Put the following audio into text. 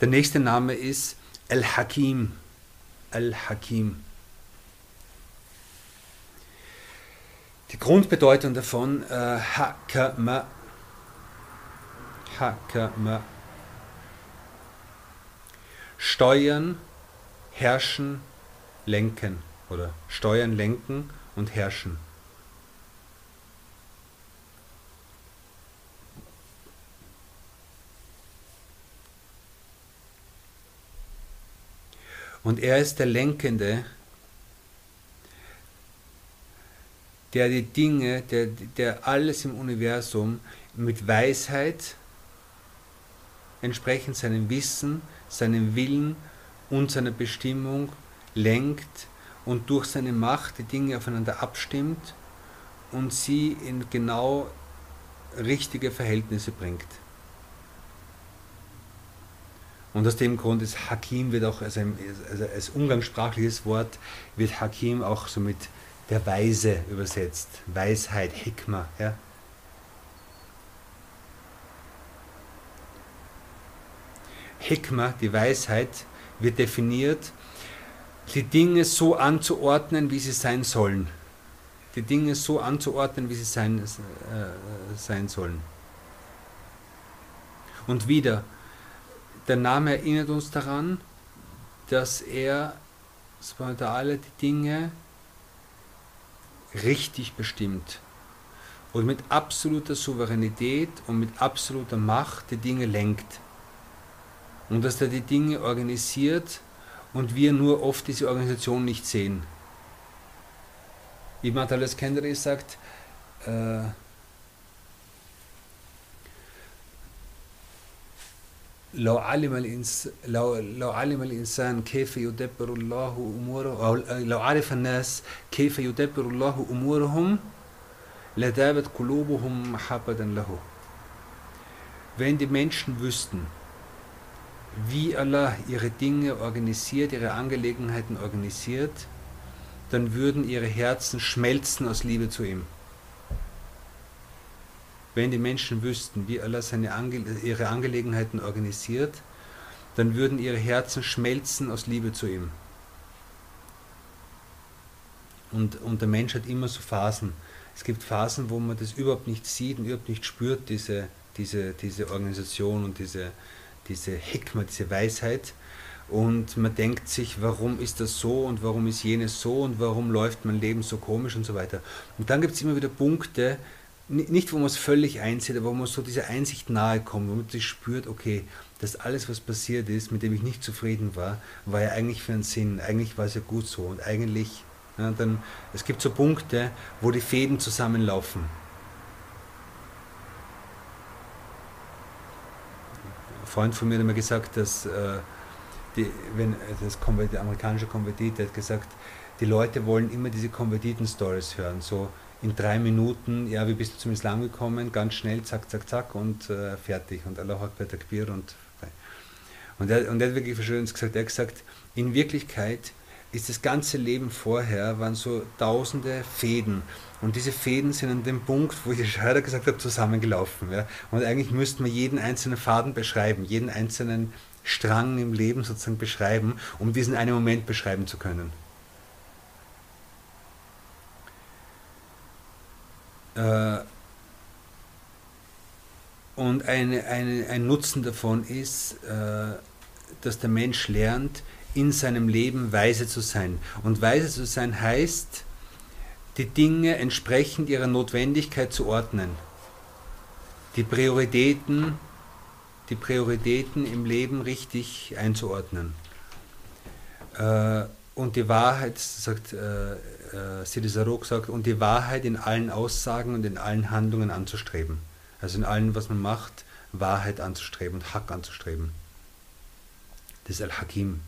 Der nächste Name ist Al-Hakim. Al-Hakim. Die Grundbedeutung davon, äh, Hakama. Hakama. Steuern, herrschen, lenken. Oder steuern, lenken und herrschen. Und er ist der Lenkende, der die Dinge, der, der alles im Universum mit Weisheit, entsprechend seinem Wissen, seinem Willen und seiner Bestimmung lenkt und durch seine Macht die Dinge aufeinander abstimmt und sie in genau richtige Verhältnisse bringt. Und aus dem Grund ist Hakim wird auch als, ein, also als umgangssprachliches Wort wird Hakim auch so mit der Weise übersetzt. Weisheit, Hikma. Ja? Hikma, die Weisheit, wird definiert, die Dinge so anzuordnen, wie sie sein sollen. Die Dinge so anzuordnen, wie sie sein, äh, sein sollen. Und wieder, der Name erinnert uns daran, dass er alle die Dinge richtig bestimmt und mit absoluter Souveränität und mit absoluter Macht die Dinge lenkt Und dass er die Dinge organisiert und wir nur oft diese Organisation nicht sehen. Wie Matalas Kendry sagt, äh, لو علم الإنس لو لو علم الإنسان كيف يدبر الله أموره أو لو عرف الناس كيف يدبر الله أمورهم لذابت قلوبهم محبة له. Wenn die Menschen wüssten, wie Allah ihre Dinge organisiert, ihre Angelegenheiten organisiert, dann würden ihre Herzen schmelzen aus Liebe zu ihm. Wenn die Menschen wüssten, wie Allah seine Ange ihre Angelegenheiten organisiert, dann würden ihre Herzen schmelzen aus Liebe zu ihm. Und, und der Mensch hat immer so Phasen. Es gibt Phasen, wo man das überhaupt nicht sieht und überhaupt nicht spürt, diese, diese, diese Organisation und diese, diese Hikma, diese Weisheit. Und man denkt sich, warum ist das so und warum ist jenes so und warum läuft mein Leben so komisch und so weiter. Und dann gibt es immer wieder Punkte, nicht wo man es völlig einsieht, aber wo man so dieser Einsicht nahe kommt, wo man sich spürt, okay, das alles, was passiert ist, mit dem ich nicht zufrieden war, war ja eigentlich für einen Sinn, eigentlich war es ja gut so und eigentlich, ja, dann, es gibt so Punkte, wo die Fäden zusammenlaufen. Freund von mir hat mir gesagt, dass äh, die, wenn das Konvert, der amerikanische Konvertit hat gesagt, die Leute wollen immer diese Konvertiten-Stories hören, so in drei Minuten, ja, wie bist du zum Islam gekommen? Ganz schnell, zack, zack, zack und äh, fertig. Und Allah Akbar Takbir und und er, und er hat wirklich verschönes gesagt, er hat gesagt, in Wirklichkeit ist das ganze Leben vorher, waren so tausende Fäden. Und diese Fäden sind an dem Punkt, wo ich gerade gesagt habe, zusammengelaufen. Ja. Und eigentlich müssten wir jeden einzelnen Faden beschreiben, jeden einzelnen Strang im Leben sozusagen beschreiben, um diesen einen Moment beschreiben zu können. Äh, und eine, eine, ein Nutzen davon ist, äh, dass der Mensch lernt, in seinem Leben weise zu sein. Und weise zu sein heißt, die Dinge entsprechend ihrer Notwendigkeit zu ordnen. Die Prioritäten, die Prioritäten im Leben richtig einzuordnen. Äh, und die Wahrheit, sagt äh, äh, Sidi Sarok sagt, und die Wahrheit in allen Aussagen und in allen Handlungen anzustreben. Also in allem, was man macht, Wahrheit anzustreben und Hack anzustreben. Das ist Al-Hakim.